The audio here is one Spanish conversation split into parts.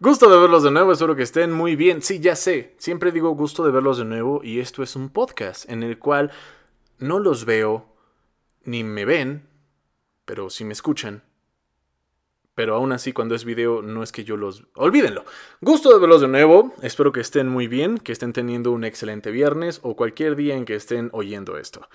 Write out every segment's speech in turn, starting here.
Gusto de verlos de nuevo, espero que estén muy bien. Sí, ya sé, siempre digo gusto de verlos de nuevo y esto es un podcast en el cual no los veo ni me ven, pero sí me escuchan. Pero aún así, cuando es video, no es que yo los... Olvídenlo. Gusto de verlos de nuevo. Espero que estén muy bien, que estén teniendo un excelente viernes o cualquier día en que estén oyendo esto.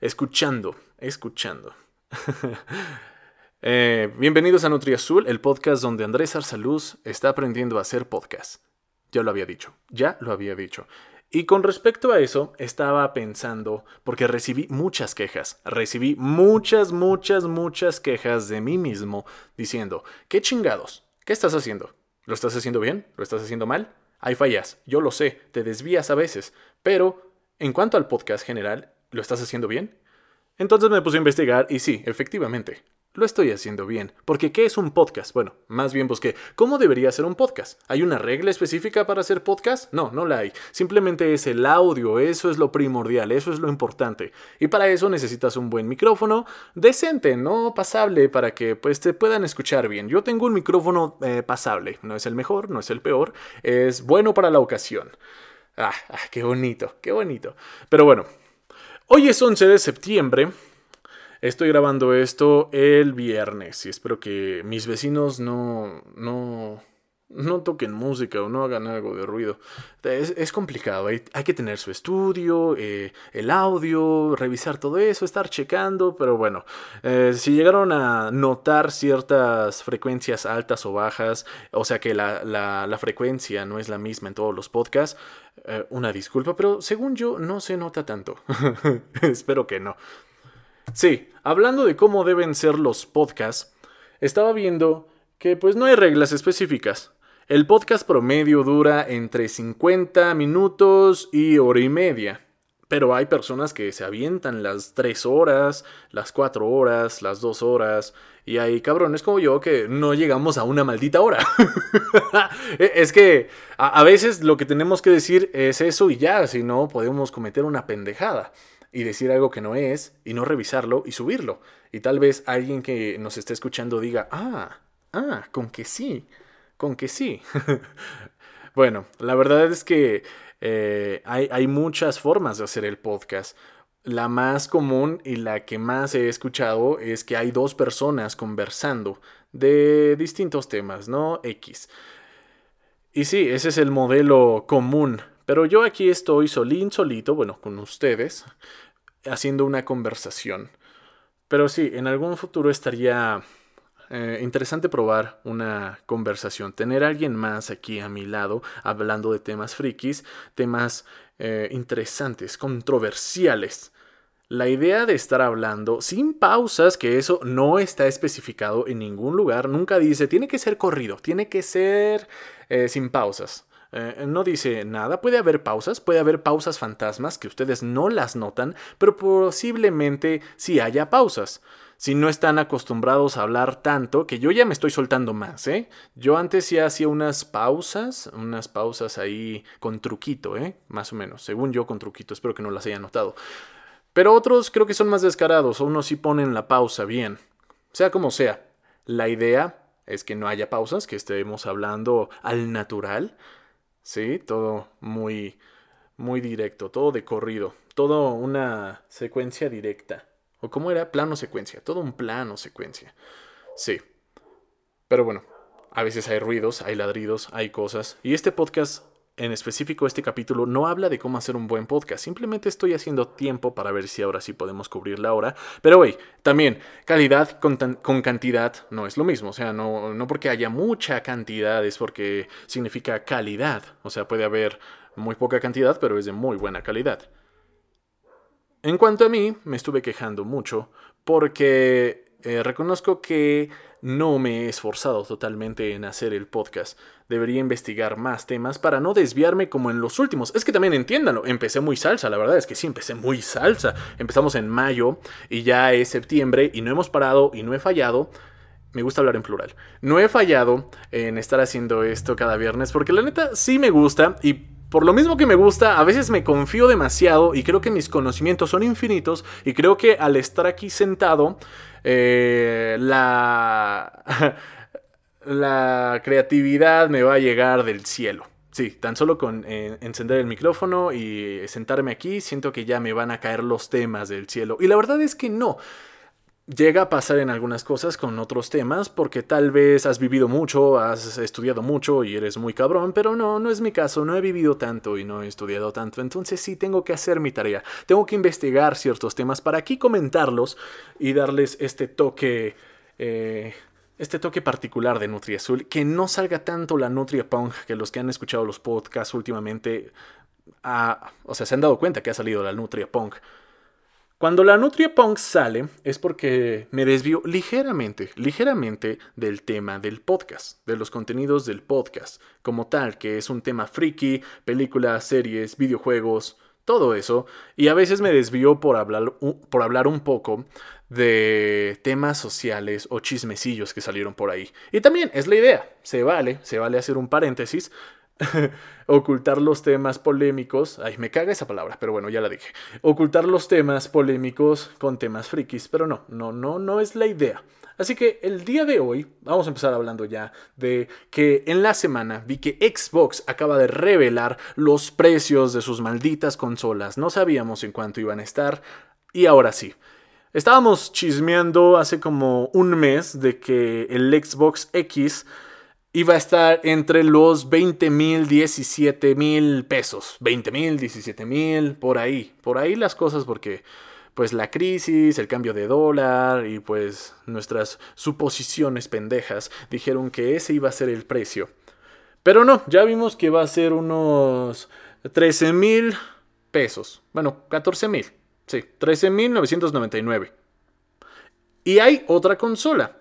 Escuchando, escuchando. Eh, bienvenidos a NutriAzul, el podcast donde Andrés Arsaluz está aprendiendo a hacer podcast. Ya lo había dicho, ya lo había dicho. Y con respecto a eso, estaba pensando, porque recibí muchas quejas, recibí muchas, muchas, muchas quejas de mí mismo diciendo, ¿qué chingados? ¿Qué estás haciendo? ¿Lo estás haciendo bien? ¿Lo estás haciendo mal? Hay fallas, yo lo sé, te desvías a veces, pero en cuanto al podcast general, ¿lo estás haciendo bien? Entonces me puse a investigar y sí, efectivamente, lo estoy haciendo bien. Porque ¿qué es un podcast? Bueno, más bien busqué, ¿cómo debería ser un podcast? ¿Hay una regla específica para hacer podcast? No, no la hay. Simplemente es el audio, eso es lo primordial, eso es lo importante. Y para eso necesitas un buen micrófono, decente, no pasable, para que pues te puedan escuchar bien. Yo tengo un micrófono eh, pasable, no es el mejor, no es el peor, es bueno para la ocasión. Ah, ah, qué bonito, qué bonito. Pero bueno, hoy es 11 de septiembre. Estoy grabando esto el viernes y espero que mis vecinos no, no, no toquen música o no hagan algo de ruido. Es, complicado, hay, que tener su estudio, eh, el audio, revisar todo eso, estar checando, pero bueno, eh, si llegaron a notar ciertas frecuencias altas o bajas, o sea que la, la, frecuencia no es la misma en todos los podcasts, eh, una disculpa, pero según yo no se nota tanto. Espero que no. Sí, hablando de cómo deben ser los podcasts, estaba viendo que pues no hay reglas específicas. El podcast promedio dura entre 50 minutos y hora y media. Pero hay personas que se avientan las 3 horas, las 4 horas, las 2 horas. Y hay cabrones como yo que no llegamos a una maldita hora. E, es que a, veces lo que tenemos que decir es eso y ya, si no podemos cometer una pendejada y decir algo que no es y no revisarlo y subirlo. Y tal vez alguien que nos esté escuchando diga, ah, ah, con que sí, con que sí. bueno, la verdad es que eh, hay, hay muchas formas de hacer el podcast. La más común y la que más he escuchado es que hay dos personas conversando de distintos temas, ¿no? X. Y sí, ese es el modelo común pero yo aquí estoy solín, solito, bueno, con ustedes, haciendo una conversación. Pero sí, en algún futuro estaría eh, interesante probar una conversación, tener a alguien más aquí a mi lado hablando de temas frikis, temas eh, interesantes, controversiales. La idea de estar hablando sin pausas, que eso no está especificado en ningún lugar, nunca dice, tiene que ser corrido, tiene que ser eh, sin pausas. Eh, no dice nada. Puede haber pausas, puede haber pausas fantasmas que ustedes no las notan, pero posiblemente sí haya pausas. Si no están acostumbrados a hablar tanto, que yo ya me estoy soltando más, ¿eh? Yo antes ya hacía unas pausas, unas pausas ahí con truquito, ¿eh? Más o menos, según yo con truquito, espero que no las hayan notado. Pero otros creo que son más descarados, o unos sí ponen la pausa bien. Sea como sea, la idea es que no haya pausas, que estemos hablando al natural, ¿sí? Todo muy, muy directo, todo de corrido, todo una secuencia directa. ¿O cómo era? Plano secuencia, todo un plano secuencia. Sí. Pero bueno, a veces hay ruidos, hay ladridos, hay cosas. Y este podcast en específico este capítulo no habla de cómo hacer un buen podcast, simplemente estoy haciendo tiempo para ver si ahora sí podemos cubrir la hora. Pero wey, también calidad con, cantidad no es lo mismo, o sea, no, no porque haya mucha cantidad es porque significa calidad, o sea, puede haber muy poca cantidad, pero es de muy buena calidad. En cuanto a mí, me estuve quejando mucho porque eh, reconozco que no me he esforzado totalmente en hacer el podcast. Debería investigar más temas para no desviarme como en los últimos. Es que también entiéndanlo, empecé muy salsa, la verdad es que sí, empecé muy salsa. Empezamos en mayo y ya es septiembre y no hemos parado y no he fallado. Me gusta hablar en plural. No he fallado en estar haciendo esto cada viernes porque la neta sí me gusta y por lo mismo que me gusta, a veces me confío demasiado y creo que mis conocimientos son infinitos y creo que al estar aquí sentado, eh, la... la creatividad me va a llegar del cielo. Sí, tan solo con eh, encender el micrófono y sentarme aquí, siento que ya me van a caer los temas del cielo. Y la verdad es que no. Llega a pasar en algunas cosas con otros temas porque tal vez has vivido mucho, has estudiado mucho y eres muy cabrón, pero no, no es mi caso, no he vivido tanto y no he estudiado tanto, entonces sí tengo que hacer mi tarea, tengo que investigar ciertos temas para aquí comentarlos y darles este toque eh, este toque particular de Nutria Azul, que no salga tanto la Nutria Punk, que los que han escuchado los podcasts últimamente, ah, o sea, se han dado cuenta que ha salido la Nutria Punk. Cuando la Nutria Punk sale es porque me desvío ligeramente, ligeramente del tema del podcast, de los contenidos del podcast, como tal, que es un tema friki, películas, series, videojuegos, todo eso, y a veces me desvío por hablar, por hablar un poco de temas sociales o chismecillos que salieron por ahí. Y también es la idea, se vale, se vale hacer un paréntesis, ocultar los temas polémicos, ay, me caga esa palabra, pero bueno, ya la dije, ocultar los temas polémicos con temas frikis, pero no, no, no, no es la idea. Así que el día de hoy vamos a empezar hablando ya de que en la semana vi que Xbox acaba de revelar los precios de sus malditas consolas. No sabíamos en cuánto iban a estar y ahora sí. Estábamos chismeando hace como un mes de que el Xbox X iba a estar entre los 20 mil, 17 mil pesos. 20 mil, 17 mil, por ahí. Por ahí las cosas porque pues la crisis, el cambio de dólar y pues nuestras suposiciones pendejas dijeron que ese iba a ser el precio. Pero no, ya vimos que va a ser unos 13 mil pesos. Bueno, 14 mil. Sí, 13.999. Y hay otra consola.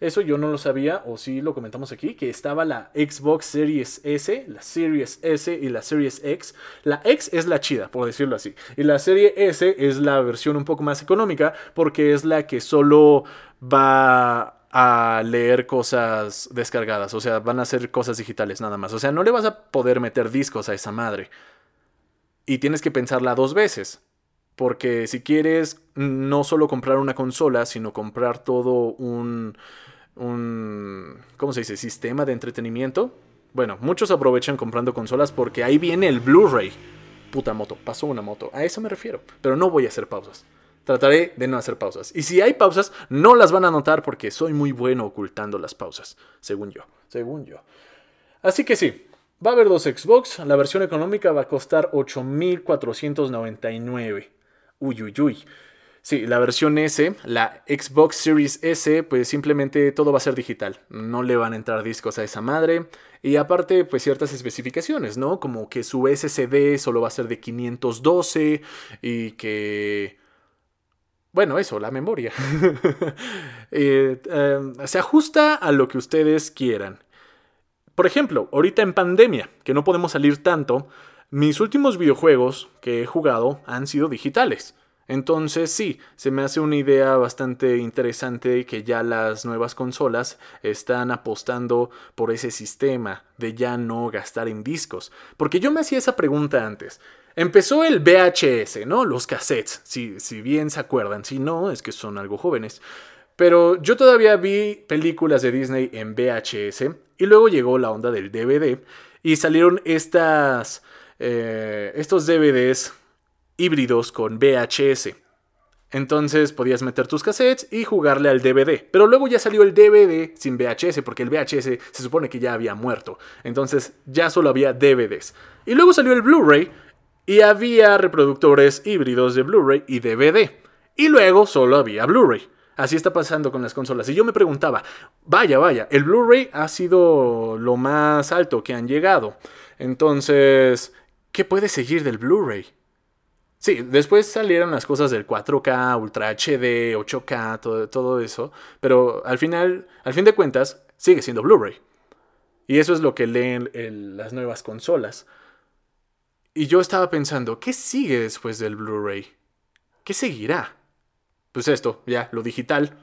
Eso yo no lo sabía, o sí lo comentamos aquí, que estaba la Xbox Series S, la Series S y la Series X. La X es la chida, por decirlo así. Y la serie S es la versión un poco más económica, porque es la que solo va a leer cosas descargadas. O sea, van a ser cosas digitales nada más. O sea, no le vas a poder meter discos a esa madre. Y tienes que pensarla dos veces. Porque si quieres no solo comprar una consola, sino comprar todo un, un, ¿cómo se dice? Sistema de entretenimiento. Bueno, muchos aprovechan comprando consolas porque ahí viene el Blu-ray. Puta moto, pasó una moto. A eso me refiero. Pero no voy a hacer pausas. Trataré de no hacer pausas. Y si hay pausas, no las van a notar porque soy muy bueno ocultando las pausas. Según yo. Según yo. Así que sí, va a haber dos Xbox. La versión económica va a costar 8.499. Uy, uy, uy. Sí, la versión S, la Xbox Series S, pues simplemente todo va a ser digital. No le van a entrar discos a esa madre. Y aparte, pues ciertas especificaciones, ¿no? Como que su SSD solo va a ser de 512 y que... Bueno, eso, la memoria. Eh, em, se ajusta a lo que ustedes quieran. Por ejemplo, ahorita en pandemia, que no podemos salir tanto, mis últimos videojuegos que he jugado han sido digitales. Entonces sí, se me hace una idea bastante interesante que ya las nuevas consolas están apostando por ese sistema de ya no gastar en discos. Porque yo me hacía esa pregunta antes. Empezó el VHS, ¿no? Los cassettes, si, si bien se acuerdan, si no, es que son algo jóvenes. Pero yo todavía vi películas de Disney en VHS y luego llegó la onda del DVD y salieron estas eh, estos DVDs híbridos con VHS. Entonces podías meter tus cassettes y jugarle al DVD. Pero luego ya salió el DVD sin VHS, porque el VHS se supone que ya había muerto. Entonces ya solo había DVDs. Y luego salió el Blu-ray y había reproductores híbridos de Blu-ray y DVD. Y luego solo había Blu-ray. Así está pasando con las consolas. Y yo me preguntaba, vaya, vaya, el Blu-ray ha sido lo más alto que han llegado. Entonces, ¿qué puede seguir del Blu-ray? Sí, después salieron las cosas del 4K, Ultra HD, 8K, todo, todo eso, pero al final, al fin de cuentas, sigue siendo Blu-ray. Y eso es lo que leen las nuevas consolas. Y yo estaba pensando, ¿qué sigue después del Blu-ray? ¿Qué seguirá? Pues esto, ya, lo digital.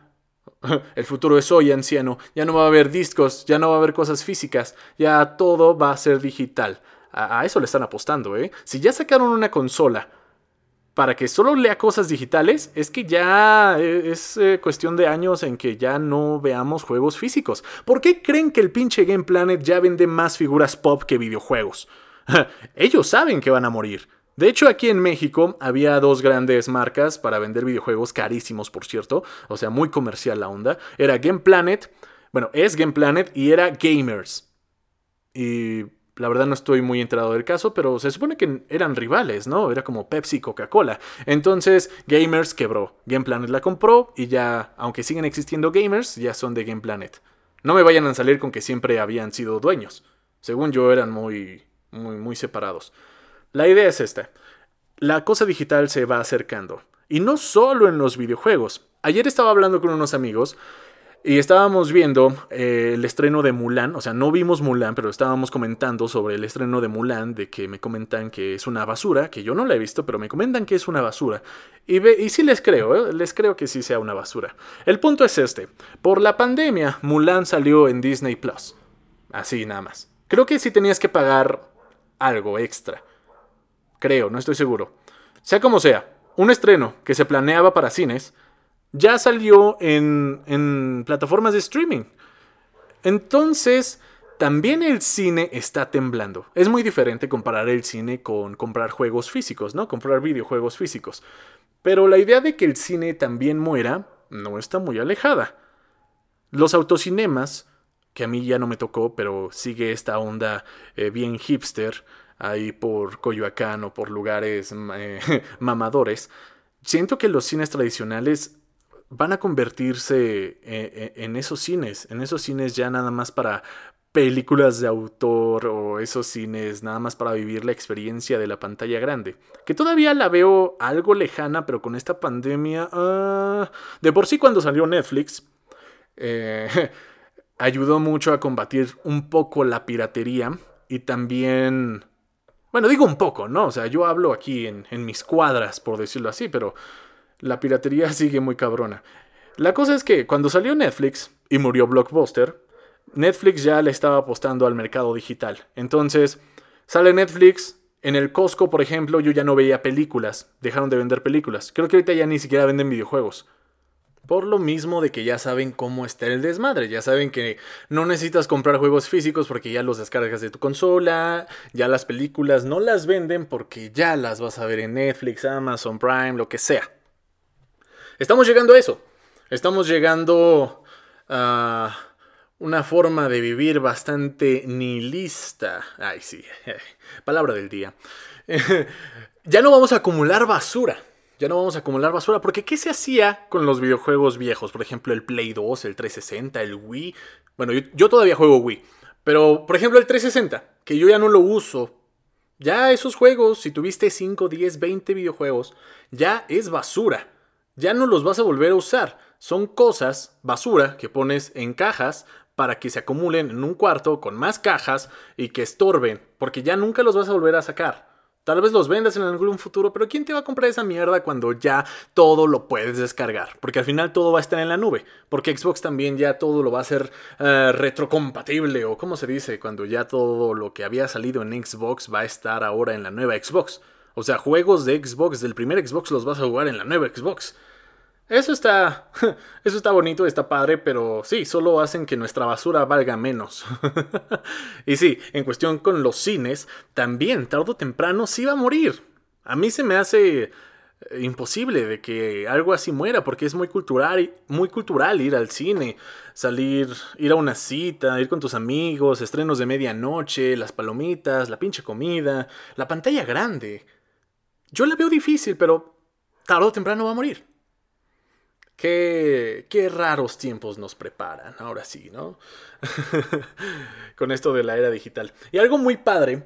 El futuro es hoy, anciano. Ya no va a haber discos, ya no va a haber cosas físicas, ya todo va a ser digital. A, eso le están apostando, ¿eh? Si ya sacaron una consola para que solo lea cosas digitales, es que ya eh, es eh, cuestión de años en que ya no veamos juegos físicos. ¿Por qué creen que el pinche Game Planet ya vende más figuras pop que videojuegos? Ellos saben que van a morir. De hecho, aquí en México había dos grandes marcas para vender videojuegos carísimos, por cierto, o sea, muy comercial la onda. Era Game Planet, bueno, es Game Planet y era Gamers. Y la verdad no estoy muy enterado del caso, pero se supone que eran rivales, ¿no? Era como Pepsi y Coca-Cola. Entonces, Gamers quebró. Game Planet la compró y ya, aunque siguen existiendo Gamers, ya son de Game Planet. No me vayan a salir con que siempre habían sido dueños. Según yo, eran muy, muy, muy separados. La idea es esta. La cosa digital se va acercando. Y no solo en los videojuegos. Ayer estaba hablando con unos amigos y estábamos viendo eh, el estreno de Mulan. O sea, no vimos Mulan, pero estábamos comentando sobre el estreno de Mulan, de que me comentan que es una basura, que yo no la he visto, pero me comentan que es una basura. Y, ve, y sí les creo, ¿eh? les creo que sí sea una basura. El punto es este. Por la pandemia, Mulan salió en Disney Plus. Así nada más. Creo que sí tenías que pagar algo extra. Creo, no estoy seguro. Sea como sea, un estreno que se planeaba para cines ya salió en, plataformas de streaming. Entonces, también el cine está temblando. Es muy diferente comparar el cine con comprar juegos físicos, ¿no? Comprar videojuegos físicos. Pero la idea de que el cine también muera no está muy alejada. Los autocinemas, que a mí ya no me tocó, pero sigue esta onda eh, bien hipster, ahí por Coyoacán o por lugares eh, mamadores, siento que los cines tradicionales van a convertirse eh, en, esos cines, en esos cines ya nada más para películas de autor o esos cines nada más para vivir la experiencia de la pantalla grande, que todavía la veo algo lejana, pero con esta pandemia, ah, de por sí cuando salió Netflix, eh, ayudó mucho a combatir un poco la piratería y también bueno, digo un poco, ¿no? O sea, yo hablo aquí en, mis cuadras, por decirlo así, pero la piratería sigue muy cabrona. La cosa es que cuando salió Netflix y murió Blockbuster, Netflix ya le estaba apostando al mercado digital. Entonces, sale Netflix, en el Costco, por ejemplo, yo ya no veía películas, dejaron de vender películas. Creo que ahorita ya ni siquiera venden videojuegos. Por lo mismo de que ya saben cómo está el desmadre, ya saben que no necesitas comprar juegos físicos porque ya los descargas de tu consola, ya las películas no las venden porque ya las vas a ver en Netflix, Amazon Prime, lo que sea. Estamos llegando a eso. Estamos llegando a una forma de vivir bastante nihilista. Ay, sí, palabra del día. ya no vamos a acumular basura. Ya no vamos a acumular basura, porque ¿qué se hacía con los videojuegos viejos? Por ejemplo, el Play 2, el 360, el Wii. Bueno, yo, todavía juego Wii, pero por ejemplo el 360, que yo ya no lo uso. Ya esos juegos, si tuviste 5, 10, 20 videojuegos, ya es basura. Ya no los vas a volver a usar. Son cosas, basura, que pones en cajas para que se acumulen en un cuarto con más cajas y que estorben, porque ya nunca los vas a volver a sacar. Tal vez los vendas en algún futuro, pero ¿quién te va a comprar esa mierda cuando ya todo lo puedes descargar? Porque al final todo va a estar en la nube. Porque Xbox también ya todo lo va a hacer eh, retrocompatible o como se dice, cuando ya todo lo que había salido en Xbox va a estar ahora en la nueva Xbox. O sea, juegos de Xbox del primer Xbox los vas a jugar en la nueva Xbox. Eso está. Eso está bonito, está padre, pero sí, solo hacen que nuestra basura valga menos. y sí, en cuestión con los cines, también, tarde o temprano, sí va a morir. A mí se me hace eh, imposible de que algo así muera, porque es muy cultural, muy cultural ir al cine, salir, ir a una cita, ir con tus amigos, estrenos de medianoche, las palomitas, la pinche comida, la pantalla grande. Yo la veo difícil, pero tarde o temprano va a morir. Qué, qué raros tiempos nos preparan, ahora sí, ¿no? Con esto de la era digital. Y algo muy padre,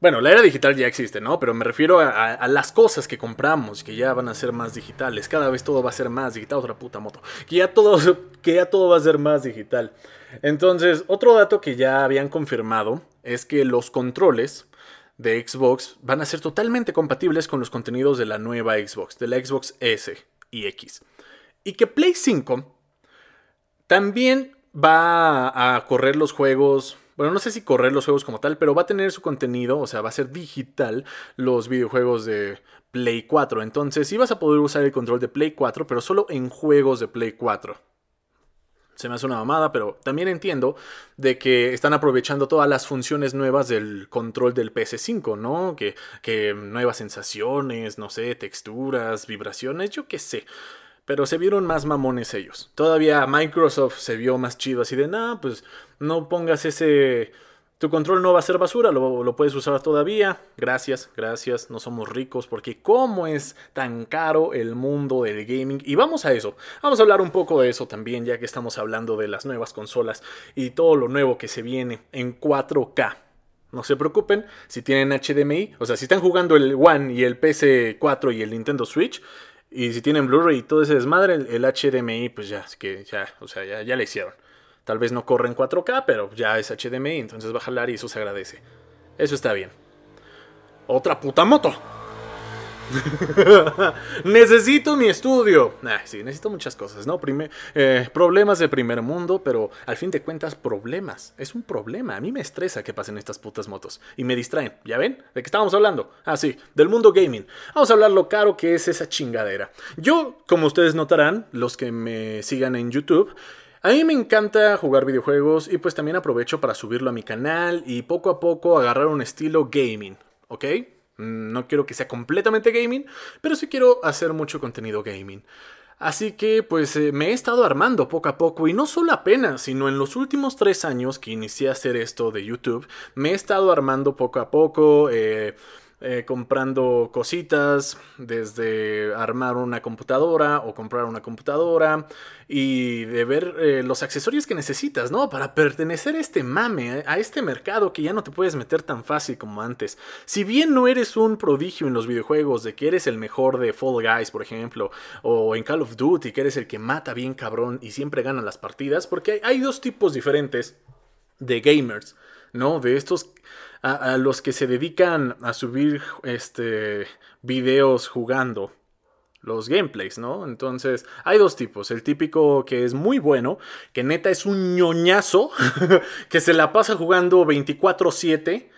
bueno, la era digital ya existe, ¿no? Pero me refiero a, las cosas que compramos, que ya van a ser más digitales. Cada vez todo va a ser más digital, otra puta moto. Que ya todo, que ya todo va a ser más digital. Entonces, otro dato que ya habían confirmado es que los controles de Xbox van a ser totalmente compatibles con los contenidos de la nueva Xbox, de la Xbox S y X. Y que Play 5 también va a correr los juegos, bueno, no sé si correr los juegos como tal, pero va a tener su contenido, o sea, va a ser digital los videojuegos de Play 4. Entonces, sí vas a poder usar el control de Play 4, pero solo en juegos de Play 4 se me hace una mamada, pero también entiendo de que están aprovechando todas las funciones nuevas del control del PS5, ¿no? Que, que nuevas sensaciones, no sé, texturas, vibraciones, yo qué sé. Pero se vieron más mamones ellos. Todavía Microsoft se vio más chido así de, nada, pues no pongas ese tu control no va a ser basura, lo, puedes usar todavía. Gracias, gracias, no somos ricos porque cómo es tan caro el mundo del gaming. Y vamos a eso, vamos a hablar un poco de eso también, ya que estamos hablando de las nuevas consolas y todo lo nuevo que se viene en 4K. No se preocupen, si tienen HDMI, o sea, si están jugando el One y el PS4 y el Nintendo Switch, y si tienen Blu-ray y todo ese desmadre, el, HDMI, pues ya, es que ya, o sea, ya, ya le hicieron. Tal vez no corre en 4K, pero ya es HDMI, entonces va a jalar y eso se agradece. Eso está bien. Otra puta moto. necesito mi estudio. Ah, sí, necesito muchas cosas, ¿no? Eh, problemas de primer mundo, pero al fin de cuentas, problemas. Es un problema. A mí me estresa que pasen estas putas motos. Y me distraen. ¿Ya ven? ¿De qué estábamos hablando? Ah, sí, del mundo gaming. Vamos a hablar lo caro que es esa chingadera. Yo, como ustedes notarán, los que me sigan en YouTube, a mí me encanta jugar videojuegos y pues también aprovecho para subirlo a mi canal y poco a poco agarrar un estilo gaming, ¿ok? Mm, no quiero que sea completamente gaming, pero sí quiero hacer mucho contenido gaming. Así que pues eh, me he estado armando poco a poco y no solo apenas, sino en los últimos tres años que inicié a hacer esto de YouTube, me he estado armando poco a poco. Eh, eh, comprando cositas, desde armar una computadora o comprar una computadora y de ver eh, los accesorios que necesitas, ¿no? Para pertenecer a este mame, a este mercado que ya no te puedes meter tan fácil como antes. Si bien no eres un prodigio en los videojuegos, de que eres el mejor de Fall Guys, por ejemplo, o en Call of Duty, que eres el que mata bien cabrón y siempre gana las partidas, porque hay dos tipos diferentes de gamers, ¿no? De estos a, los que se dedican a subir este, videos jugando los gameplays, ¿no? Entonces, hay dos tipos. El típico que es muy bueno, que neta es un ñoñazo, que se la pasa jugando 24/7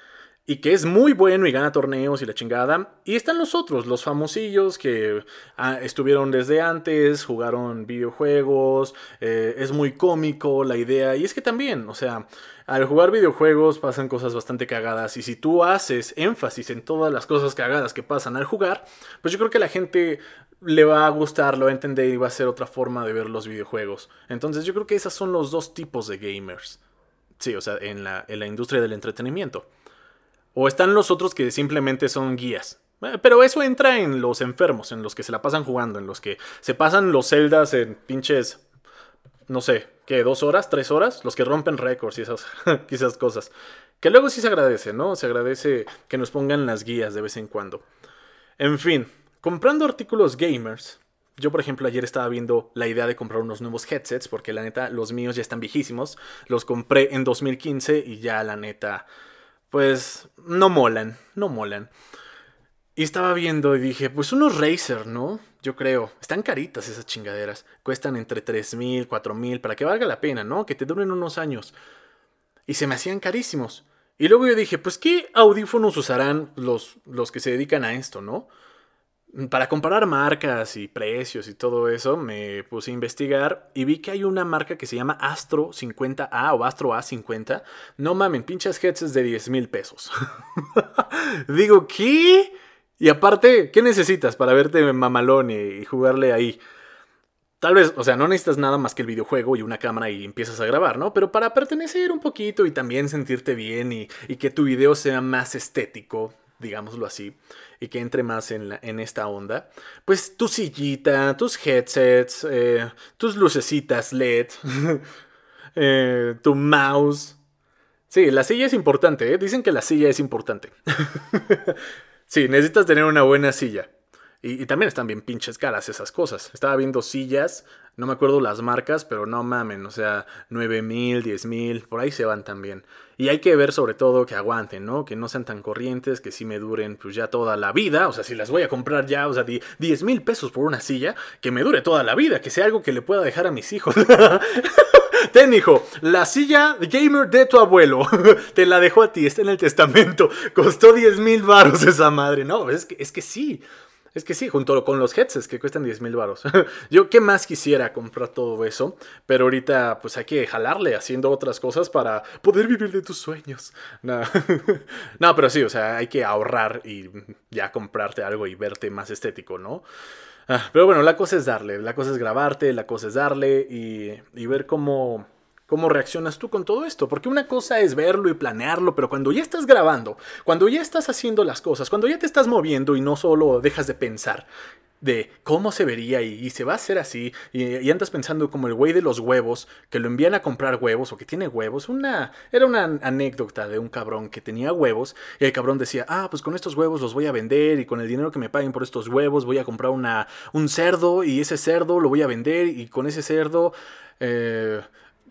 y que es muy bueno y gana torneos y la chingada. Y están los otros, los famosillos que ah, estuvieron desde antes, jugaron videojuegos, eh, es muy cómico la idea. Y es que también, o sea, al jugar videojuegos pasan cosas bastante cagadas y si tú haces énfasis en todas las cosas cagadas que pasan al jugar, pues yo creo que la gente le va a gustar, lo va a entender y va a ser otra forma de ver los videojuegos. Entonces yo creo que esos son los dos tipos de gamers. Sí, o sea, en la, en la industria del entretenimiento. O están los otros que simplemente son guías. Eh, pero eso entra en los enfermos, en los que se la pasan jugando, en los que se pasan los celdas en pinches no sé, ¿qué? ¿Dos horas? ¿Tres horas? Los que rompen récords y esas, cosas. Que luego sí se agradece, ¿no? Se agradece que nos pongan las guías de vez en cuando. En fin, comprando artículos gamers. Yo, por ejemplo, ayer estaba viendo la idea de comprar unos nuevos headsets, porque la neta, los míos ya están viejísimos. Los compré en 2015 y ya la neta, pues, no molan, no molan. Y estaba viendo y dije, pues unos Razer, ¿no? Yo creo. Están caritas esas chingaderas. Cuestan entre 3.000, 4.000 para que valga la pena, ¿no? Que te duren unos años. Y se me hacían carísimos. Y luego yo dije, pues ¿qué audífonos usarán los, los que se dedican a esto, ¿no? Para comparar marcas y precios y todo eso, me puse a investigar y vi que hay una marca que se llama Astro 50A o Astro A50. No mamen, pinches headsets de 10 mil pesos. Digo, ¿qué? Y aparte, ¿qué necesitas para verte mamalón y, jugarle ahí? Tal vez, o sea, no necesitas nada más que el videojuego y una cámara y empiezas a grabar, ¿no? Pero para pertenecer un poquito y también sentirte bien y, que tu video sea más estético, digámoslo así, y que entre más en, esta onda, pues tu sillita, tus headsets, eh, tus lucecitas LED, eh, tu mouse. Sí, la silla es importante, ¿eh? Dicen que la silla es importante. Sí, necesitas tener una buena silla. Y, también están bien pinches caras esas cosas. Estaba viendo sillas, no me acuerdo las marcas, pero no mamen, o sea, 9 mil, 10 mil, por ahí se van también. Y hay que ver sobre todo que aguanten, ¿no? Que no sean tan corrientes, que sí me duren pues ya toda la vida. O sea, si las voy a comprar ya, o sea, 10 mil pesos por una silla, que me dure toda la vida, que sea algo que le pueda dejar a mis hijos. Ten, hijo, la silla gamer de tu abuelo. Te la dejó a ti, está en el testamento. Costó 10 mil baros esa madre. No, es que, es que sí. Es que sí, junto con los headsets que cuestan 10 mil baros. Yo qué más quisiera comprar todo eso, pero ahorita pues hay que jalarle haciendo otras cosas para poder vivir de tus sueños. No. no, pero sí, o sea, hay que ahorrar y ya comprarte algo y verte más estético, ¿no? Ah, pero bueno, la cosa es darle, la cosa es grabarte, la cosa es darle y, y ver cómo, cómo reaccionas tú con todo esto. Porque una cosa es verlo y planearlo, pero cuando ya estás grabando, cuando ya estás haciendo las cosas, cuando ya te estás moviendo y no solo dejas de pensar de cómo se vería y, se va a hacer así y, andas pensando como el güey de los huevos que lo envían a comprar huevos o que tiene huevos una era una anécdota de un cabrón que tenía huevos y el cabrón decía ah pues con estos huevos los voy a vender y con el dinero que me paguen por estos huevos voy a comprar una un cerdo y ese cerdo lo voy a vender y con ese cerdo eh,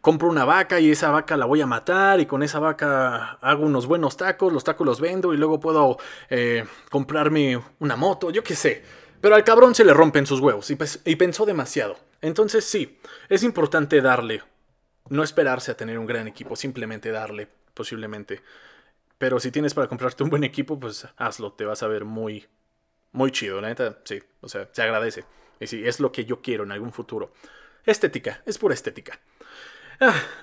compro una vaca y esa vaca la voy a matar y con esa vaca hago unos buenos tacos, los tacos los vendo y luego puedo eh, comprarme una moto, yo qué sé. Pero al cabrón se le rompen sus huevos y, pensó demasiado. Entonces sí, es importante darle, no esperarse a tener un gran equipo, simplemente darle, posiblemente. Pero si tienes para comprarte un buen equipo, pues hazlo, te vas a ver muy, muy chido, la neta, sí, o sea, se agradece. Y sí, es lo que yo quiero en algún futuro. Estética, es pura estética.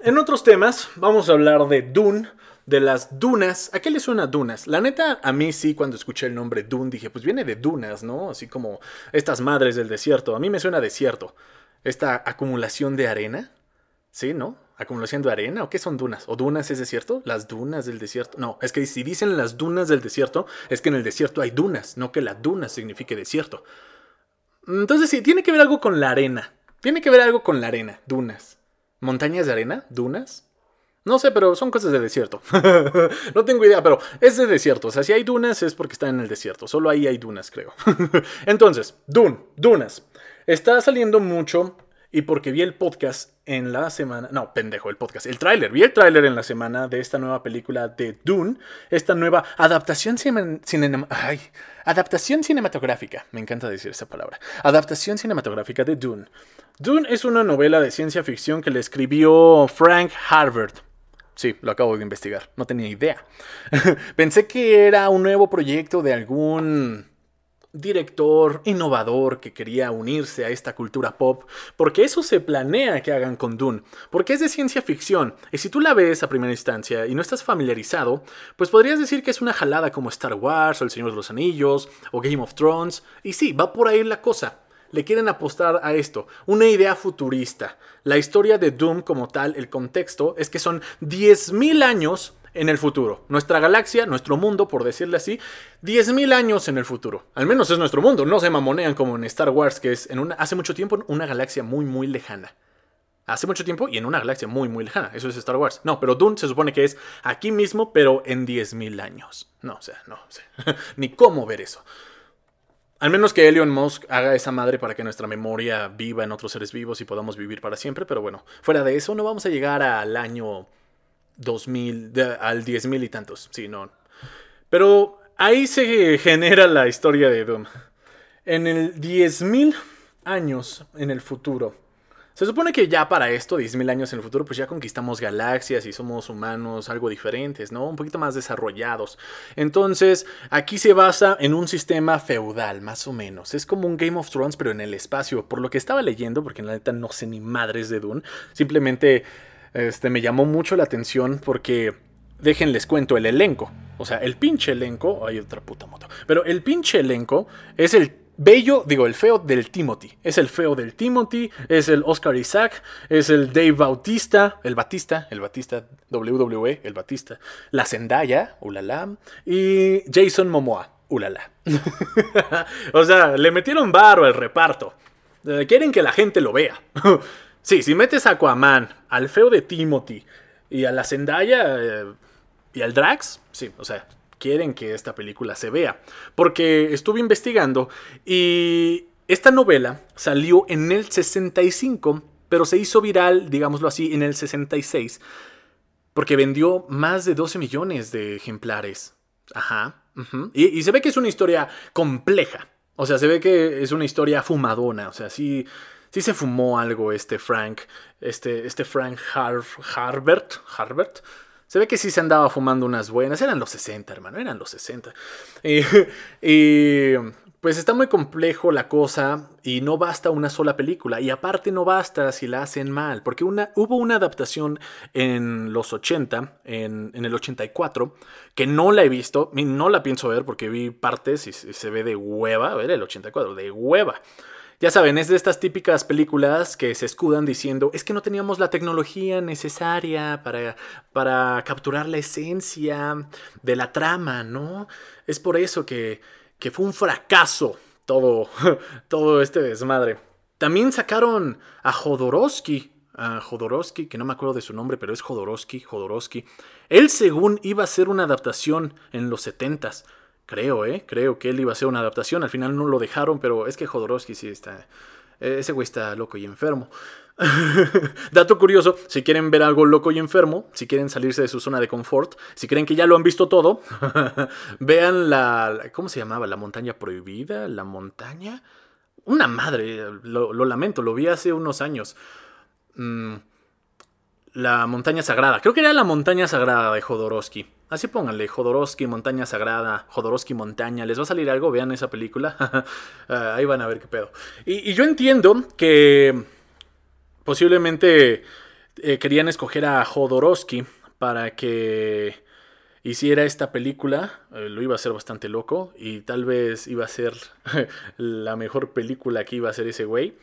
En otros temas, vamos a hablar de Dune, de las dunas. ¿A qué le suena dunas? La neta, a mí sí, cuando escuché el nombre Dune, dije, pues viene de dunas, ¿no? Así como estas madres del desierto. A mí me suena desierto. Esta acumulación de arena. ¿Sí, no? ¿Acumulación de arena? ¿O qué son dunas? ¿O dunas es desierto? ¿Las dunas del desierto? No, es que si dicen las dunas del desierto, es que en el desierto hay dunas, no que la duna signifique desierto. Entonces sí, tiene que ver algo con la arena. Tiene que ver algo con la arena, dunas. ¿Montañas de arena? ¿Dunas? No sé, pero son cosas de desierto. no tengo idea, pero es de desierto. O sea, si hay dunas es porque está en el desierto. Solo ahí hay dunas, creo. Entonces, Dune, dunas. Está saliendo mucho y porque vi el podcast en la semana, no, pendejo, el podcast, el tráiler, vi el tráiler en la semana de esta nueva película de Dune, esta nueva adaptación, adaptación cinematográfica, me encanta decir esa palabra, adaptación cinematográfica de Dune. Dune es una novela de ciencia ficción que le escribió Frank Harvard. Sí, lo acabo de investigar, no tenía idea. Pensé que era un nuevo proyecto de algún director innovador que quería unirse a esta cultura pop, porque eso se planea que hagan con Dune, porque es de ciencia ficción, y si tú la ves a primera instancia y no estás familiarizado, pues podrías decir que es una jalada como Star Wars o El Señor de los Anillos o Game of Thrones, y sí, va por ahí la cosa. Le quieren apostar a esto, una idea futurista. La historia de Doom como tal, el contexto, es que son 10.000 años en el futuro. Nuestra galaxia, nuestro mundo, por decirle así, 10.000 años en el futuro. Al menos es nuestro mundo. No se mamonean como en Star Wars, que es en una, hace mucho tiempo una galaxia muy, muy lejana. Hace mucho tiempo y en una galaxia muy, muy lejana. Eso es Star Wars. No, pero Dune se supone que es aquí mismo, pero en 10.000 años. No, o sea, no, o ni cómo ver eso. Al menos que Elon Musk haga esa madre para que nuestra memoria viva en otros seres vivos y podamos vivir para siempre, pero bueno, fuera de eso no vamos a llegar al año 2000, al 10.000 y tantos. Sí, no. Pero ahí se genera la historia de Doom. En el 10.000 años en el futuro. Se supone que ya para esto, 10.000 años en el futuro, pues ya conquistamos galaxias y somos humanos algo diferentes, ¿no? Un poquito más desarrollados. Entonces, aquí se basa en un sistema feudal, más o menos. Es como un Game of Thrones, pero en el espacio. Por lo que estaba leyendo, porque en la neta no sé ni madres de Dune, simplemente este, me llamó mucho la atención porque, déjenles cuento el elenco. O sea, el pinche elenco, hay otra puta moto, pero el pinche elenco es el bello, digo, el feo del Timothy. Es el feo del Timothy, es el Oscar Isaac, es el Dave Bautista, el Batista, el Batista WWE, el Batista, la Zendaya, ulala, y Jason Momoa, ulala. o sea, le metieron varo al reparto. Eh, quieren que la gente lo vea. Sí, si metes a Aquaman, al feo de Timothy y a la Zendaya eh, y al Drax, sí, o sea, quieren que esta película se vea. Porque estuve investigando y esta novela salió en el 65, pero se hizo viral, digámoslo así, en el 66. Porque vendió más de 12 millones de ejemplares. Ajá. y, se ve que es una historia compleja. O sea, se ve que es una historia fumadona. O sea, sí sí se fumó algo este Frank, este, este Frank Har Harbert, Harbert. Se ve que sí se andaba fumando unas buenas. Eran los 60, hermano, eran los 60. Y, y pues está muy complejo la cosa y no basta una sola película. Y aparte no basta si la hacen mal, porque una, hubo una adaptación en los 80, en, el 84, que no la he visto, no la pienso ver porque vi partes y se ve de hueva, a ver, el 84, de hueva. Ya saben, es de estas típicas películas que se escudan diciendo, es que no teníamos la tecnología necesaria para, para capturar la esencia de la trama, ¿no? Es por eso que que fue un fracaso todo, todo este desmadre. También sacaron a Jodorowsky, a Jodorowsky, que no me acuerdo de su nombre, pero es Jodorowsky, Jodorowsky. Él según iba a ser una adaptación en los 70s. Creo, ¿eh? Creo que él iba a ser una adaptación. Al final no lo dejaron, pero es que Jodorowsky sí está... Ese güey está loco y enfermo. Dato curioso, si quieren ver algo loco y enfermo, si quieren salirse de su zona de confort, si creen que ya lo han visto todo, vean la... ¿Cómo se llamaba? ¿La montaña prohibida? ¿La montaña? Una madre, lo, lamento, lo vi hace unos años. Mm, la montaña sagrada, creo que era la montaña sagrada de Jodorowsky. Así pónganle, Jodorowsky, Montaña Sagrada, Jodorowsky Montaña, ¿les va a salir algo? Vean esa película. Ah, ahí van a ver qué pedo. y yo entiendo que Posiblemente eh, querían escoger a Jodorowsky para que hiciera esta película. Eh, lo iba a hacer bastante loco y tal vez iba a ser la mejor película que iba a hacer ese güey.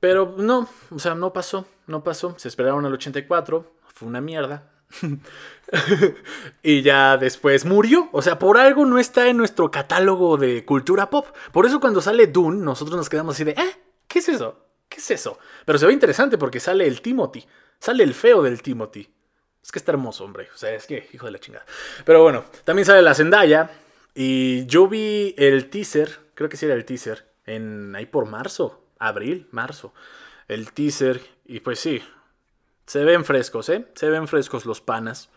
Pero no, o sea, no pasó, no pasó. Se esperaron al 84, fue una mierda. y ya después murió. O sea, por algo no está en nuestro catálogo de cultura pop. Por eso cuando sale Dune, nosotros nos quedamos así de, ¿eh? ¿Qué es eso? ¿Qué es eso? Pero se ve interesante porque sale el Timothy. Sale el feo del Timothy. Es que está hermoso, hombre. O sea, es que, hijo de la chingada. Pero bueno, también sale la Zendaya. Y yo vi el teaser, creo que sí era el teaser, en ahí por marzo, abril, marzo. El teaser, y pues sí, se ven frescos, ¿eh? Se ven frescos los panas.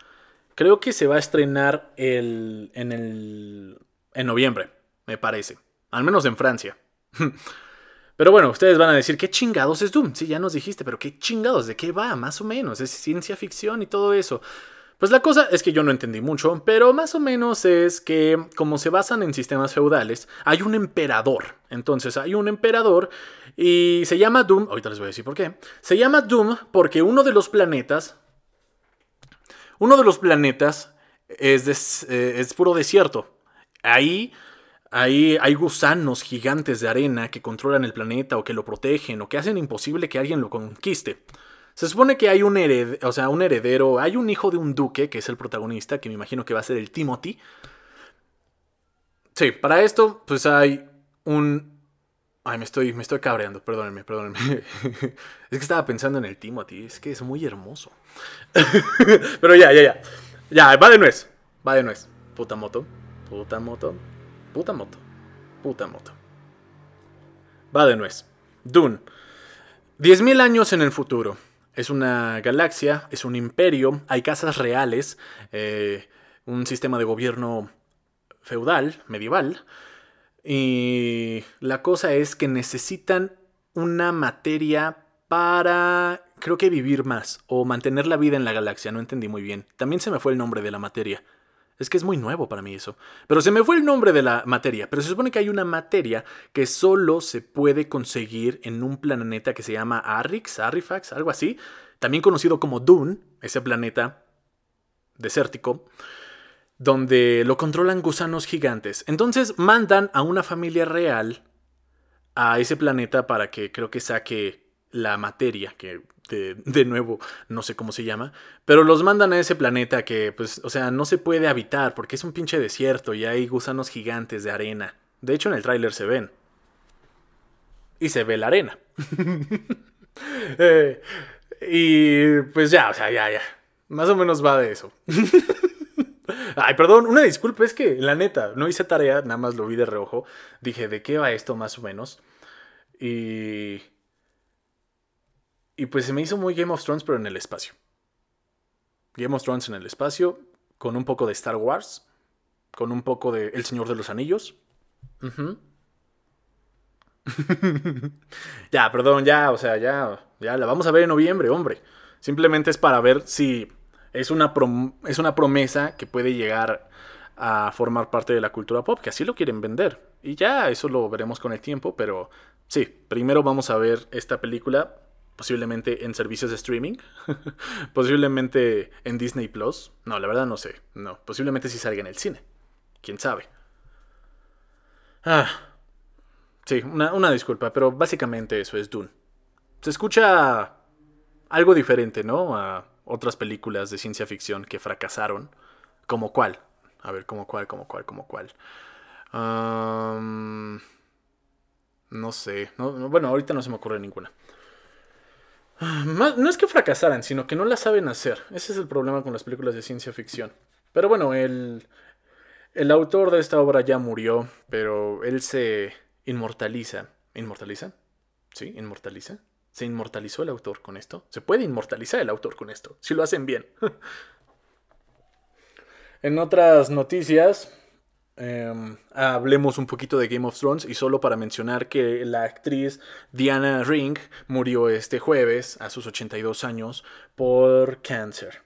Creo que se va a estrenar el, en el. en noviembre, me parece. Al menos en Francia. Pero bueno, ustedes van a decir, ¿qué chingados es Doom? Sí, ya nos dijiste, pero ¿qué chingados? ¿De qué va? Más o menos, es ciencia ficción y todo eso. Pues la cosa es que yo no entendí mucho, pero más o menos es que como se basan en sistemas feudales, hay un emperador. Entonces hay un emperador y se llama Doom, ahorita les voy a decir por qué. Se llama Doom porque uno de los planetas, uno de los planetas es, eh, es puro desierto. Ahí Ahí hay gusanos gigantes de arena que controlan el planeta o que lo protegen o que hacen imposible que alguien lo conquiste. Se supone que hay un, o sea, un heredero, hay un hijo de un duque, que es el protagonista, que me imagino que va a ser el Timothy. Sí, para esto, pues hay un... Ay, me estoy, me estoy cabreando, perdónenme, perdónenme. es que estaba pensando en el Timothy, es que es muy hermoso. Pero ya, ya, ya. Ya, va de nuez, va de nuez. Puta moto, puta moto, Puta moto. Puta moto. Va de nuez. Dune. 10.000 años en el futuro. Es una galaxia, es un imperio, hay casas reales, eh, un sistema de gobierno feudal, medieval. Y la cosa es que necesitan una materia para, creo que vivir más o mantener la vida en la galaxia, no entendí muy bien. También se me fue el nombre de la materia. Es que es muy nuevo para mí eso. Pero se me fue el nombre de la materia. Pero se supone que hay una materia que solo se puede conseguir en un planeta que se llama Arrix, Arrifax, algo así. También conocido como Dune, ese planeta desértico, donde lo controlan gusanos gigantes. Entonces mandan a una familia real a ese planeta para que creo que saque la materia, que de, nuevo, no sé cómo se llama, pero los mandan a ese planeta que, pues, o sea, no se puede habitar porque es un pinche desierto y hay gusanos gigantes de arena. De hecho, en el tráiler se ven. Y se ve la arena. Eh, y pues ya, o sea, ya, ya. Más o menos va de eso. Ay, perdón, una disculpa, es que la neta, no hice tarea, nada más lo vi de reojo. Dije, ¿de qué va esto más o menos? Y y pues se me hizo muy Game of Thrones, pero en el espacio. Game of Thrones en el espacio, con un poco de Star Wars, con un poco de El Señor de los Anillos. ya, perdón, ya, o sea, ya, ya la vamos a ver en noviembre, hombre. Simplemente es para ver si es una, es una promesa que puede llegar a formar parte de la cultura pop, que así lo quieren vender. Y ya, eso lo veremos con el tiempo, pero sí, primero vamos a ver esta película, posiblemente en servicios de streaming, posiblemente en Disney Plus. No, la verdad no sé, no, posiblemente si salga en el cine, quién sabe. Ah, sí, una, una disculpa, pero básicamente eso es Dune. Se escucha algo diferente, ¿no? A otras películas de ciencia ficción que fracasaron. ¿Como cuál? A ver, ¿como cuál, como cuál, como cuál? no sé. bueno, ahorita no se me ocurre ninguna. No es que fracasaran, sino que no la saben hacer. Ese es el problema con las películas de ciencia ficción. Pero bueno, el, el autor de esta obra ya murió, pero él se inmortaliza. ¿Inmortaliza? ¿Sí? ¿Inmortaliza? ¿Se inmortalizó el autor con esto? Se puede inmortalizar el autor con esto, si lo hacen bien. en otras noticias, em, hablemos un poquito de Game of Thrones y solo para mencionar que la actriz Diana Ring murió este jueves a sus 82 años por cáncer.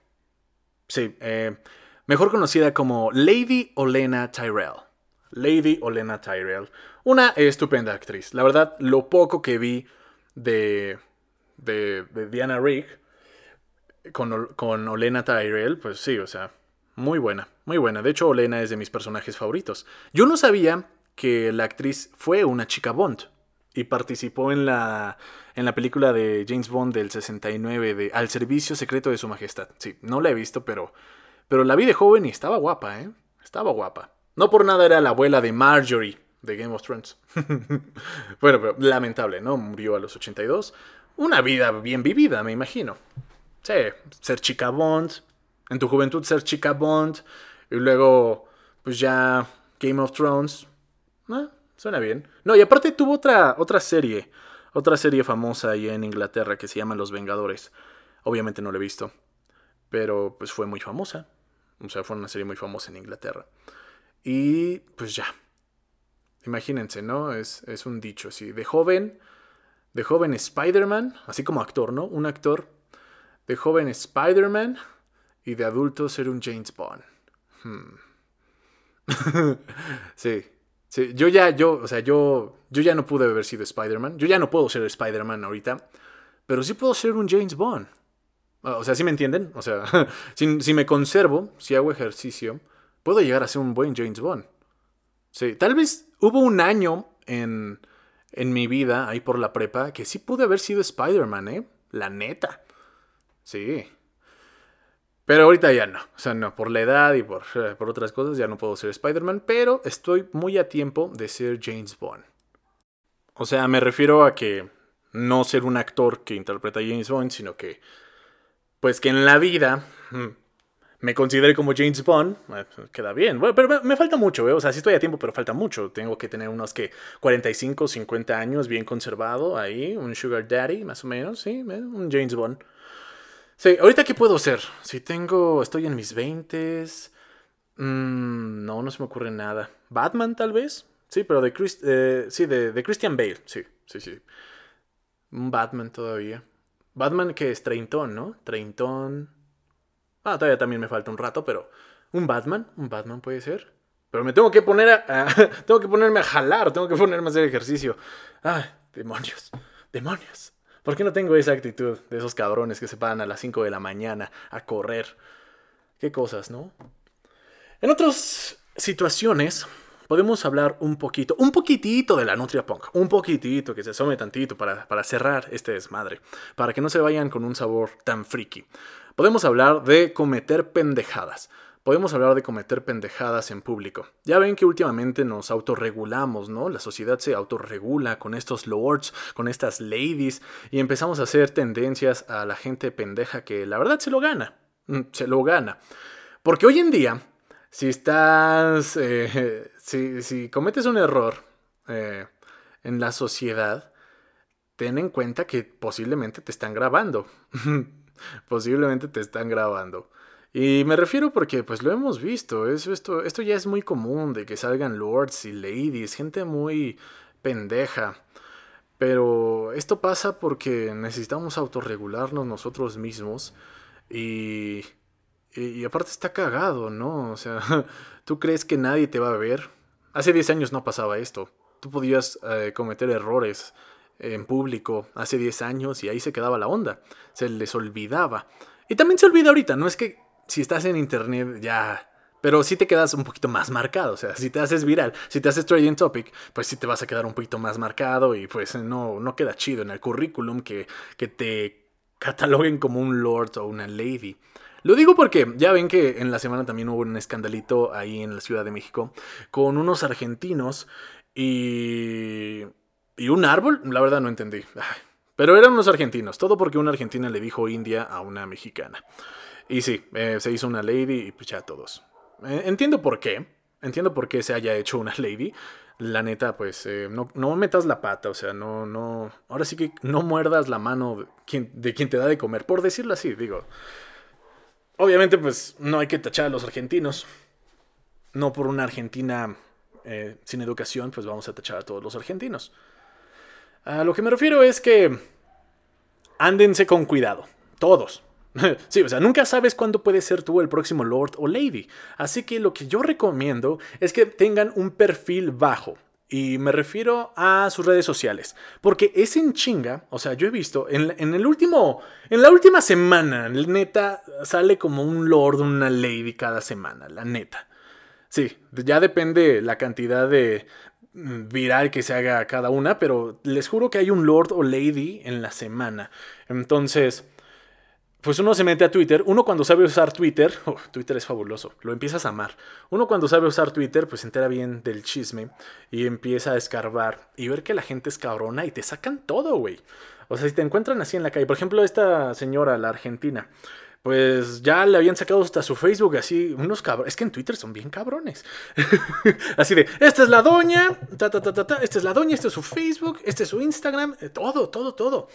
Sí, eh, mejor conocida como Lady Olena Tyrell. Lady Olena Tyrell. Una estupenda actriz. La verdad, lo poco que vi de, de, Diana Rigg con, con Olena Tyrell, pues sí, o sea, muy buena, muy buena. De hecho, Olena es de mis personajes favoritos. Yo no sabía que la actriz fue una chica Bond y participó en la, en la película de James Bond del 69 de Al servicio secreto de su majestad. Sí, no la he visto, pero, pero la vi de joven y estaba guapa, ¿eh? Estaba guapa. No por nada era la abuela de Marjorie, de Game of Thrones. bueno, pero lamentable, ¿no? Murió a los 82. Una vida bien vivida, me imagino. Sí, ser chica Bond. En tu juventud ser chica Bond. Y luego, pues ya Game of Thrones. Suena bien. No, y aparte tuvo otra, otra serie. Otra serie famosa ahí en Inglaterra que se llama Los Vengadores. Obviamente no la he visto. Pero pues fue muy famosa. O sea, fue una serie muy famosa en Inglaterra. Y pues ya, Imagínense, ¿no? Es, es un dicho así. De joven, de joven Spider-Man, así como actor, ¿no? Un actor. De joven Spider-Man y de adulto ser un James Bond. Hmm. sí. Yo ya, yo, o sea, yo, yo ya no pude haber sido Spider-Man. Yo ya no puedo ser Spider-Man ahorita. Pero sí puedo ser un James Bond. O sea, ¿sí me entienden? O sea, si, si me conservo, si hago ejercicio, puedo llegar a ser un buen James Bond. Sí, tal vez hubo un año en, en mi vida, ahí por la prepa, que sí pude haber sido Spider-Man, ¿eh? La neta. Sí. Pero ahorita ya no. O sea, no, por la edad y por, eh, por otras cosas ya no puedo ser Spider-Man, pero estoy muy a tiempo de ser James Bond. O sea, me refiero a que no ser un actor que interpreta a James Bond, sino que, pues que en la vida mm, me considere como James Bond, eh, queda bien. Bueno, pero me, falta mucho, ¿eh? O sea, sí estoy a tiempo, pero falta mucho. Tengo que tener unos que 45, 50 años bien conservado ahí, un Sugar Daddy, más o menos, sí, ¿eh? un James Bond. Sí, ahorita qué puedo ser? Si tengo, estoy en mis 20 mmm, no, no se me ocurre nada. Batman tal vez, sí, pero de, eh, sí, de, de Christian Bale, sí, sí, sí. Un Batman todavía. Batman que es treintón, ¿no? Treintón. Ah, todavía también me falta un rato, pero un Batman, un Batman puede ser. Pero me tengo que poner a, tengo que ponerme a jalar, tengo que ponerme a hacer ejercicio. Ay, demonios, demonios. ¿Por qué no tengo esa actitud de esos cabrones que se paran a las 5 de la mañana a correr? Qué cosas, ¿no? En otras situaciones podemos hablar un poquito, un poquitito de la Nutria Punk, un poquitito, que se asome tantito para, para cerrar este desmadre, para que no se vayan con un sabor tan friki. Podemos hablar de cometer pendejadas. Podemos hablar de cometer pendejadas en público. Ya ven que últimamente nos autorregulamos, ¿no? La sociedad se autorregula con estos lords, con estas ladies, y empezamos a hacer tendencias a la gente pendeja que la verdad se lo gana. Mm, se lo gana. Porque hoy en día, si estás. Eh, si, cometes un error eh, en la sociedad, ten en cuenta que posiblemente te están grabando. posiblemente te están grabando. Y me refiero porque pues lo hemos visto, eso, esto, esto ya es muy común de que salgan lords y ladies, gente muy pendeja. Pero esto pasa porque necesitamos autorregularnos nosotros mismos y, y, aparte está cagado, ¿no? O sea, tú crees que nadie te va a ver. Hace 10 años no pasaba esto. Tú podías eh, cometer errores en público hace 10 años y ahí se quedaba la onda. Se les olvidaba. Y también se olvida ahorita, no es que si estás en internet ya pero sí te quedas un poquito más marcado. O sea, si te haces viral, si te haces trading topic, pues sí te vas a quedar un poquito más marcado y pues no, no queda chido en el currículum que, que te cataloguen como un lord o una lady. Lo digo porque ya ven que en la semana también hubo un escandalito ahí en la Ciudad de México con unos argentinos y. y un árbol. La verdad no entendí. Pero eran unos argentinos. Todo porque una argentina le dijo India a una mexicana. Y sí, eh, se hizo una lady y pues ya todos. Eh, entiendo por qué. Entiendo por qué se haya hecho una lady. La neta, pues, eh, no, no, metas la pata, o sea, no, no. Ahora sí que no muerdas la mano de quien, te da de comer, por decirlo así, digo. Obviamente, pues, no hay que tachar a los argentinos. No por una Argentina sin educación, pues vamos a tachar a todos los argentinos. A lo que me refiero es que ándense con cuidado, todos. Sí, o sea, nunca sabes cuándo puede ser tú el próximo Lord o Lady. Así que lo que yo recomiendo es que tengan un perfil bajo. Y me refiero a sus redes sociales. Porque es en chinga. O sea, yo he visto en, el último. En la última semana, neta, sale como un lord, una lady cada semana. La neta. Sí, ya depende la cantidad de mm, viral que se haga cada una. Pero les juro que hay un lord o lady en la semana. Entonces pues uno se mete a Twitter, uno cuando sabe usar Twitter, oh, Twitter es fabuloso, lo empiezas a amar. Uno cuando sabe usar Twitter, pues se entera bien del chisme y empieza a escarbar y ver que la gente es cabrona y te sacan todo, güey. O sea, si te encuentran así en la calle, por ejemplo, esta señora, la argentina, pues ya le habían sacado hasta su Facebook así, unos cabrones. Es que en Twitter son bien cabrones. así de, esta es la doña, ta, ta, ta, ta, ta, esta es la doña, este es su Facebook, este es su Instagram, eh, todo, todo, todo.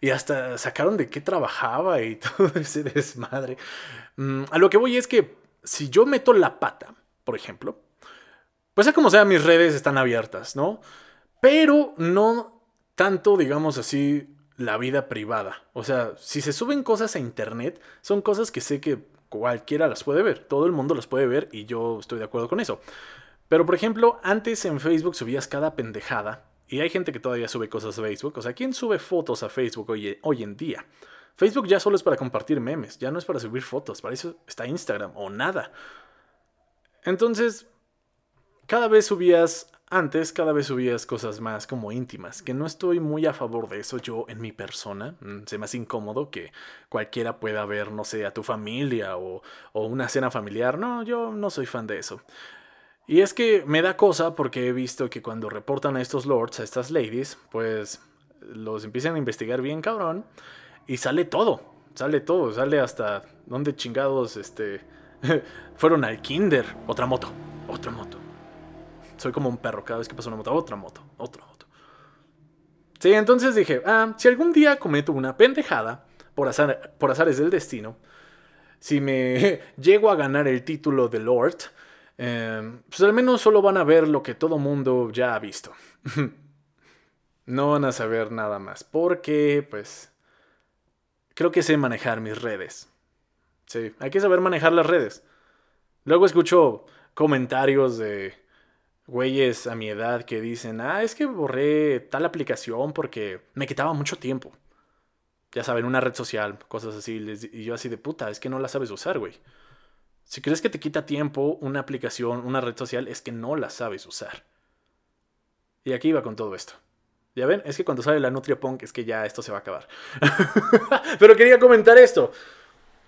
Y hasta sacaron de qué trabajaba y todo ese desmadre. Mm, a lo que voy es que si yo meto la pata, por ejemplo, pues sea como sea, mis redes están abiertas, ¿no? Pero no tanto, digamos así, la vida privada. O sea, si se suben cosas a internet, son cosas que sé que cualquiera las puede ver, todo el mundo las puede ver y yo estoy de acuerdo con eso. Pero por ejemplo, antes en Facebook subías cada pendejada y hay gente que todavía sube cosas a Facebook. O sea, ¿quién sube fotos a Facebook hoy, en día? Facebook ya solo es para compartir memes, ya no es para subir fotos, para eso está Instagram o nada. Entonces, cada vez subías antes cada vez subías cosas más como íntimas, que no estoy muy a favor de eso yo en mi persona. Mm, se me hace incómodo que cualquiera pueda ver, no sé, a tu familia o, o una cena familiar. No, yo no soy fan de eso. Y es que me da cosa porque he visto que cuando reportan a estos lords, a estas ladies, pues los empiezan a investigar bien cabrón y sale todo, sale todo, sale hasta dónde chingados este fueron al kinder, otra moto, otra moto. Soy como un perro cada vez que pasa una moto. Otra moto, otra moto. Sí, entonces dije, ah, si algún día cometo una pendejada, por, azar, por azares del destino, si me llego a ganar el título de Lord, em, pues al menos solo van a ver lo que todo mundo ya ha visto. no van a saber nada más, porque pues creo que sé manejar mis redes. Sí, hay que saber manejar las redes. Luego escucho comentarios de güeyes a mi edad que dicen, ah, es que borré tal aplicación porque me quitaba mucho tiempo. Ya saben, una red social, cosas así. Y yo así de puta, es que no la sabes usar, güey. Si crees que te quita tiempo una aplicación, una red social, es que no la sabes usar. Y aquí iba con todo esto. Ya ven, es que cuando sale la Nutria Punk es que ya esto se va a acabar. Pero quería comentar esto.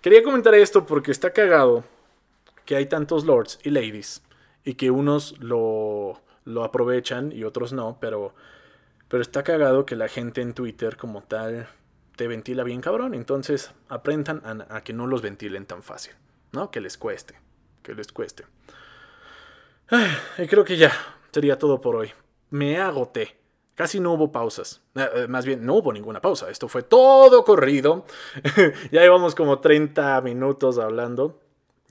Quería comentar esto porque está cagado que hay tantos lords y ladies y que unos lo, lo aprovechan y otros no, pero, pero está cagado que la gente en Twitter como tal te ventila bien cabrón, entonces aprendan a, que no los ventilen tan fácil, ¿no? Que les cueste, que les cueste. y creo que ya sería todo por hoy. Me agoté. Casi no hubo pausas. Eh, eh, más bien, no hubo ninguna pausa. Esto fue todo corrido. ya llevamos como 30 minutos hablando.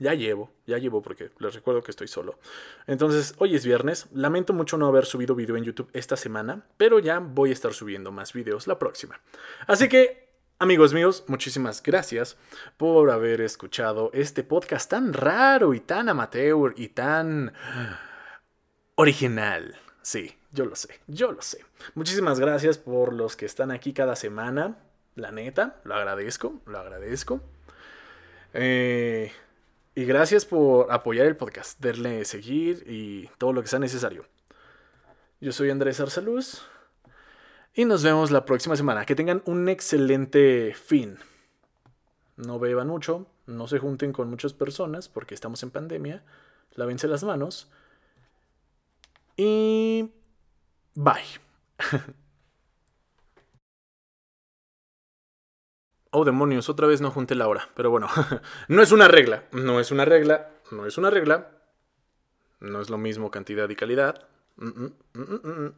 Ya llevo, ya llevo porque les recuerdo que estoy solo. Entonces, hoy es viernes. Lamento mucho no haber subido video en YouTube esta semana, pero ya voy a estar subiendo más videos la próxima. Así que, amigos míos, muchísimas gracias por haber escuchado este podcast tan raro y tan amateur y tan original. Sí, yo lo sé, yo lo sé. Muchísimas gracias por los que están aquí cada semana. La neta, lo agradezco, lo agradezco. Eh, y gracias por apoyar el podcast, darle seguir y todo lo que sea necesario. Yo soy Andrés Arsaluz y nos vemos la próxima semana. Que tengan un excelente fin. No beban mucho, no se junten con muchas personas porque estamos en pandemia. Lávense las manos. Y bye. Oh, demonios, otra vez no junté la hora. Pero bueno, no es una regla. No es una regla. No es una regla. No es lo mismo cantidad y calidad. Mm, mm, mm,